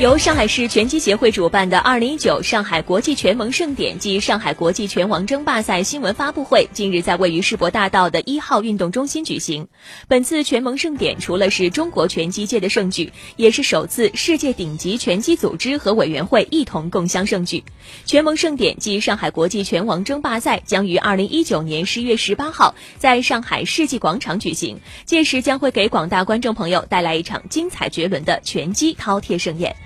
由上海市拳击协会主办的二零一九上海国际拳盟盛典暨上海国际拳王争霸赛新闻发布会近日在位于世博大道的一号运动中心举行。本次拳盟盛典除了是中国拳击界的盛举，也是首次世界顶级拳击组织和委员会一同共襄盛举。拳盟盛典暨上海国际拳王争霸赛将于二零一九年十月十八号在上海世纪广场举行，届时将会给广大观众朋友带来一场精彩绝伦的拳击饕餮盛宴。